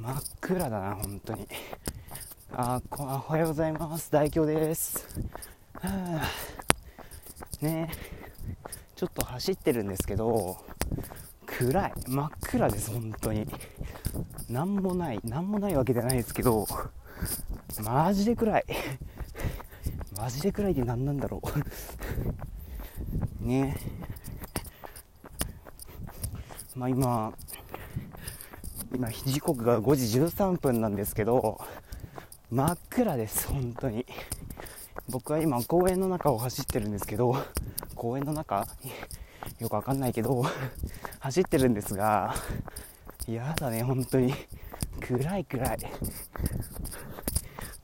真っ暗だな本当に。あこおはようございます。大京です。ね。ちょっと走ってるんですけど暗い。真っ暗です本当に。何もない。何もないわけじゃないですけどマジで暗い。マジで暗いって何なんだろう。ね。まあ今今時刻が5時13分なんですけど真っ暗です本当に。僕は今公園の中を走ってるんですけど公園の中？よくわかんないけど走ってるんですがやだね本当に。暗い暗い。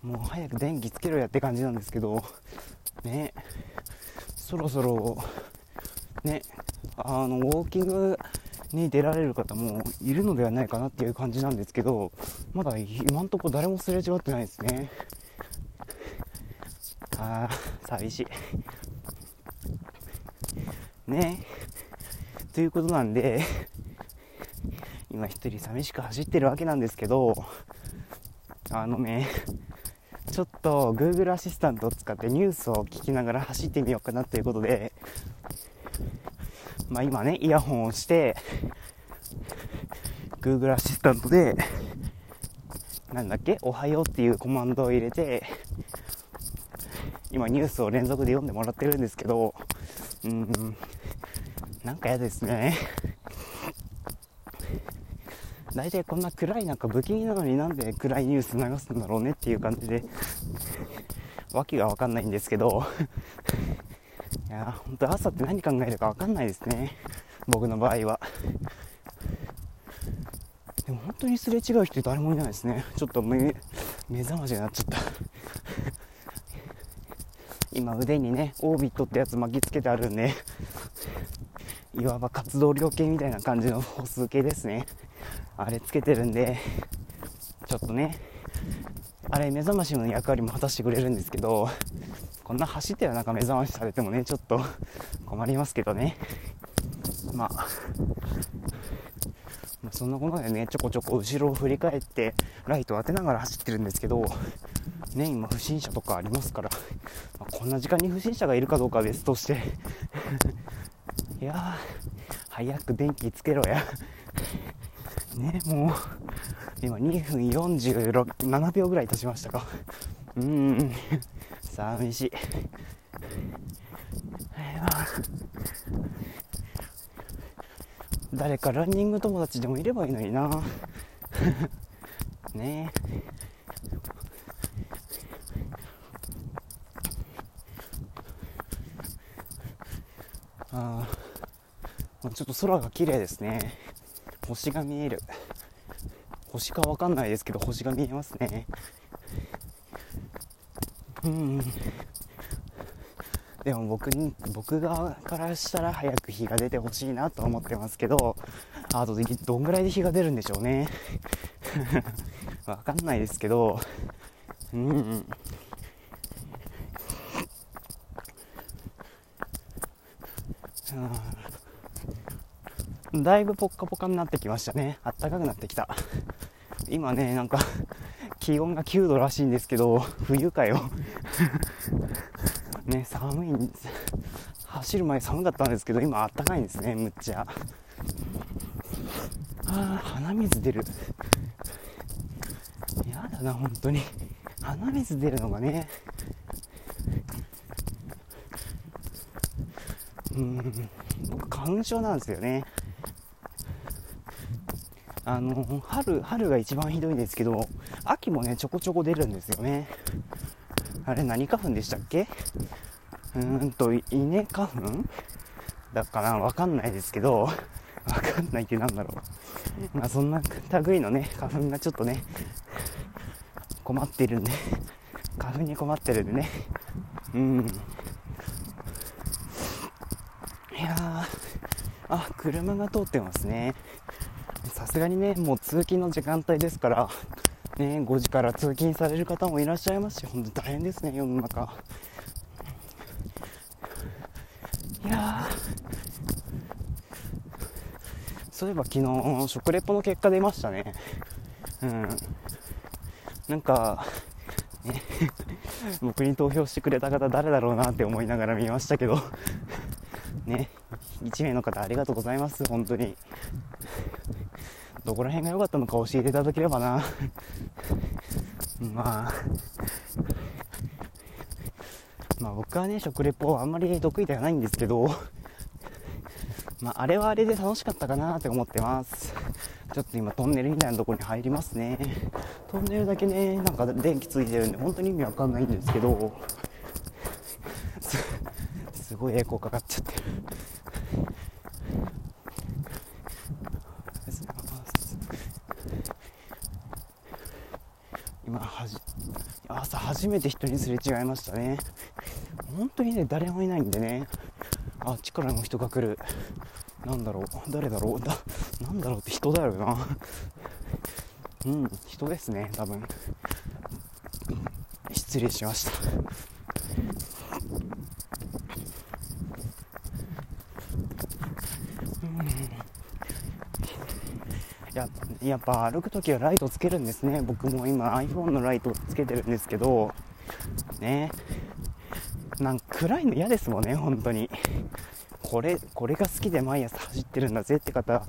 もう早く電気つけろやって感じなんですけどね。そろそろね。あのウォーキングに出られる方もいるのではないかなっていう感じなんですけどまだ今んとこ誰もすれ違ってないですね。あー寂しい。ね。ということなんで今一人寂しく走ってるわけなんですけどあのねちょっと Google アシスタントを使ってニュースを聞きながら走ってみようかなということでまあ、今ね、イヤホンをして、Google アシスタントで、なんだっけ、おはようっていうコマンドを入れて、今ニュースを連続で読んでもらってるんですけど、うん、なんか嫌ですね。大体こんな暗い中不気味なのになんで暗いニュース流すんだろうねっていう感じで、わけがわかんないんですけど、いや本当朝って何考えるか分かんないですね僕の場合はでも本当にすれ違う人誰もいないですね。ちょっと目目覚ましになっちゃった。今腕にねオービットってやつ巻きつけてあるんでいわば活動量計みたいな感じの歩数計ですね。あれつけてるんでちょっとねあれ目覚ましの役割も果たしてくれるんですけどこんな走ってる中目覚ましされてもね、ちょっと困りますけどね。まあ、まあ、そんなことでね、ちょこちょこ後ろを振り返って、ライトを当てながら走ってるんですけど、ね、今不審者とかありますから、まあ、こんな時間に不審者がいるかどうかは別として、いや、早く電気つけろや。ね、もう、今2分47秒ぐらい経ちましたか。うーん。寂しい。誰かランニング友達でもいればいいのにな。ねえ。ああ、ちょっと空が綺麗ですね。星が見える。星かわかんないですけど、星が見えますね。うんでも僕に僕側からしたら早く日が出てほしいなと思ってますけどあとどんぐらいで日が出るんでしょうね。わかんないですけどうん。うん。だいぶポッカポカになってきましたね。あったかくなってきた。今ねなんか気温が9度らしいんですけど冬かよ。ね寒いんです。走る前寒かったんですけど今あったかいんですねむっちゃ。あ鼻水出る。やだな本当に。鼻水出るのがね。うん僕花粉症なんですよね。あの春春が一番ひどいんですけど秋もねちょこちょこ出るんですよね。あれ何花粉でしたっけ？うーんと稲花粉？だからわかんないですけどわかんないってなんだろう。まあそんな類のね花粉がちょっとね困ってるんで花粉に困ってるんでね。うん。いやーあ車が通ってますね。さすがにねもう通勤の時間帯ですからね、5時から通勤される方もいらっしゃいますし、本当大変ですね、世の中。いやそういえば昨日、食レポの結果出ましたね。うんなんかね僕に投票してくれた方誰だろうなって思いながら見ましたけどね1名の方ありがとうございます本当にどこら辺が良かったのか教えていただければな。まあ。まあ僕はね食レポあんまり得意ではないんですけど。まあ、あれはあれで楽しかったかなって思ってます。ちょっと今トンネルみたいなところに入りますね。トンネルだけねなんか電気ついてるんで本当に意味わかんないんですけど。す ごいエコーかかっちゃってる今はじ朝初めて人にすれ違いましたね。本当にね誰もいないんでね。あっちからの人が来る。なんだろう。誰だろう。だなんだろうって人だよな。うん人ですね多分。失礼しました。やっぱ歩くときはライトつけるんですね。僕も今 iPhone のライトつけてるんですけど。ね。なんか暗いの嫌ですもんね本当に。これこれが好きで毎朝走ってるんだぜって方、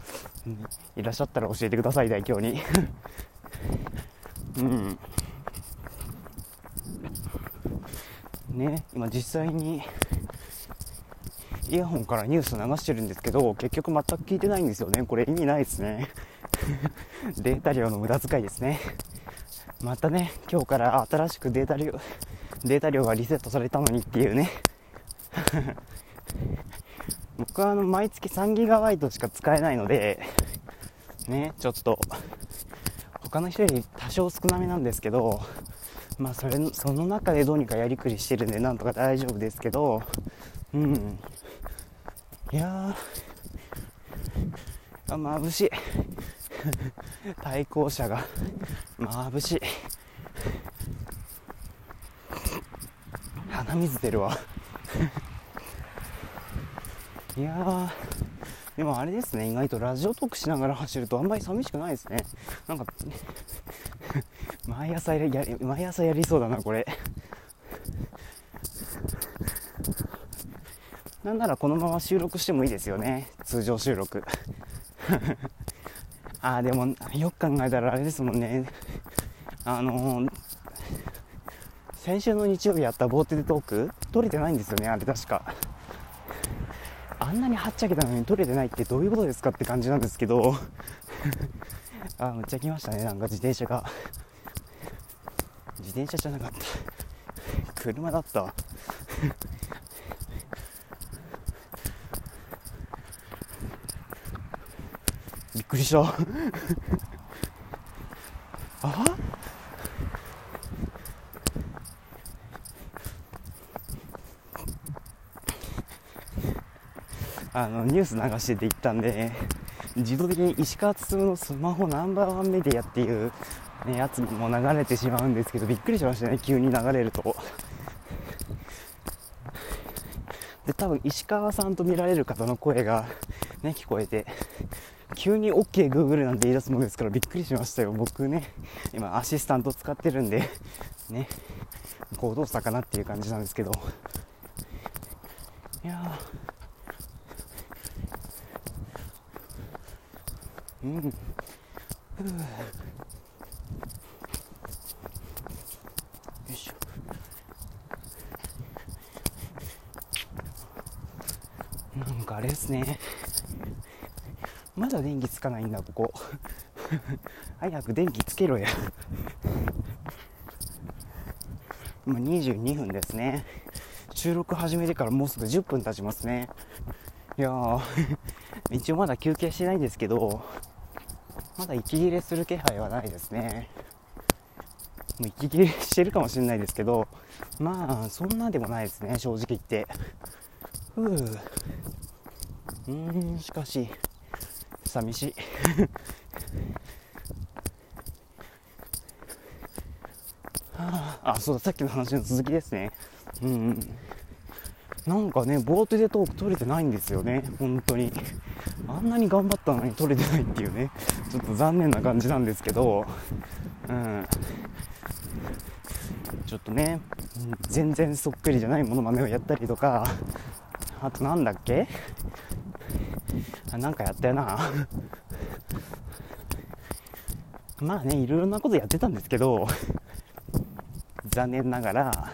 いらっしゃったら教えてください代表に。うん。ね今実際にイヤホンからニュース流してるんですけど結局全く聞いてないんですよね。これ意味ないですね。データ量の無駄遣いですね。またね今日から新しくデータ量データ量がリセットされたのにっていうね。僕はあの毎月3ギガバイトしか使えないのでねちょっと他の人より多少少なめなんですけどまあそれその中でどうにかやりくりしてるんでなんとか大丈夫ですけどうん。いやーあ眩しい。対向車が眩しい。鼻水出るわ。いやでもあれですね意外とラジオトークしながら走るとあんまり寂しくないですね。なんか毎朝やり毎朝やりそうだなこれ。なんならこのまま収録してもいいですよね。通常収録。ああでもよく考えたらあれですもんね。あのー、先週の日曜日やったボーテでトーク撮れてないんですよねあれ確か。あんなにはっちゃけたのに撮れてないってどういうことですかって感じなんですけど。あむっちゃ来ましたねなんか自転車が。自転車じゃなかった。車だった。っくりしたあ？あのニュース流してて行ったんで、自動的に石川進のスマホナンバーワンメディアっていう、ね、やつも流れてしまうんですけど、びっくりしましたね、急に流れると。で、多分石川さんと見られる方の声が、ね、聞こえて、急に OKGoogle なんて言い出すものですからびっくりしましたよ。僕ね、今アシスタント使ってるんで、ね、行動したかなっていう感じなんですけど、いやー、うん、よいしょかあれですね。まだ電気つかないんだここ。早く電気つけろや。今22分ですね。収録始めてからもうすぐ10分経ちますね。いやー 一応まだ休憩してないんですけどまだ息切れする気配はないですね。もう息切れしてるかもしれないですけどまあそんなでもないですね正直言って。ふううん。しかし寂しい。あ、あそうださっきの話の続きですね。うん、うん。なんかね、ボートでトーク取れてないんですよね、本当に。あんなに頑張ったのに取れてないっていうね、ちょっと残念な感じなんですけど、うん、ちょっとね、全然そっくりじゃないものまねをやったりとか、あとなんだっけ？あなんかやったよな。まあね、いろいろなことやってたんですけど、残念ながら、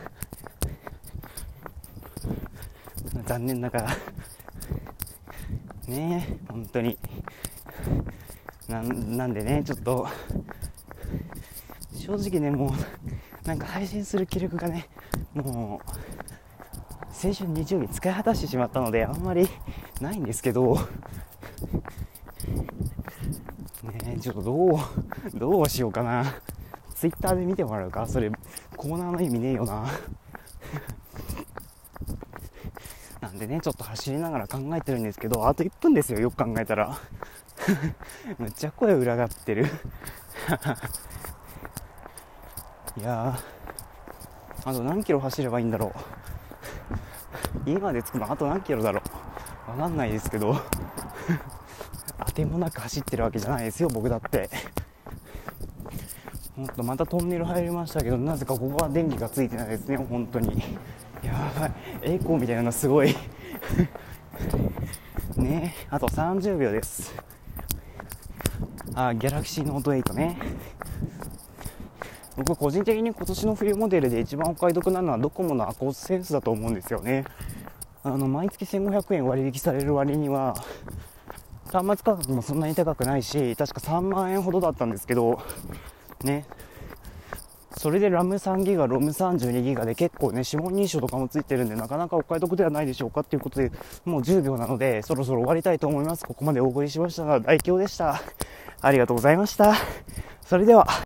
残念ながら、ね本当にな、んでね、ちょっと、正直ね、もう、なんか配信する気力がね、もう、先週日曜日使い果たしてしまったので、あんまりないんですけど、ねちょっとどう、どうしようかな。ツイッターで見てもらうかそれ、コーナーの意味ねえよな。なんでね、ちょっと走りながら考えてるんですけど、あと1分ですよ、よく考えたら。めっちゃ声裏がってるいやあと何キロ走ればいいんだろう家まで着くのあと何キロだろうわかんないですけど。当てもなく走ってるわけじゃないですよ僕だって。ほんとまたトンネル入りましたけどなぜかここは電気がついてないですね本当に。やばい。栄光みたいなのすごい。ね。あと30秒です。あギャラクシーノート8ね。僕個人的に今年の冬モデルで一番お買い得なのはドコモのアコースセンスだと思うんですよね。あの毎月1500円割引される割には端末価格もそんなに高くないし確か3万円ほどだったんですけどねそれでラム3ギガ、ロム32ギガで結構ね、指紋認証とかもついてるんで、なかなかお買い得ではないでしょうかっていうことで、もう10秒なので、そろそろ終わりたいと思います。ここまでお送りしましたが、大凶でした。ありがとうございました。それでは。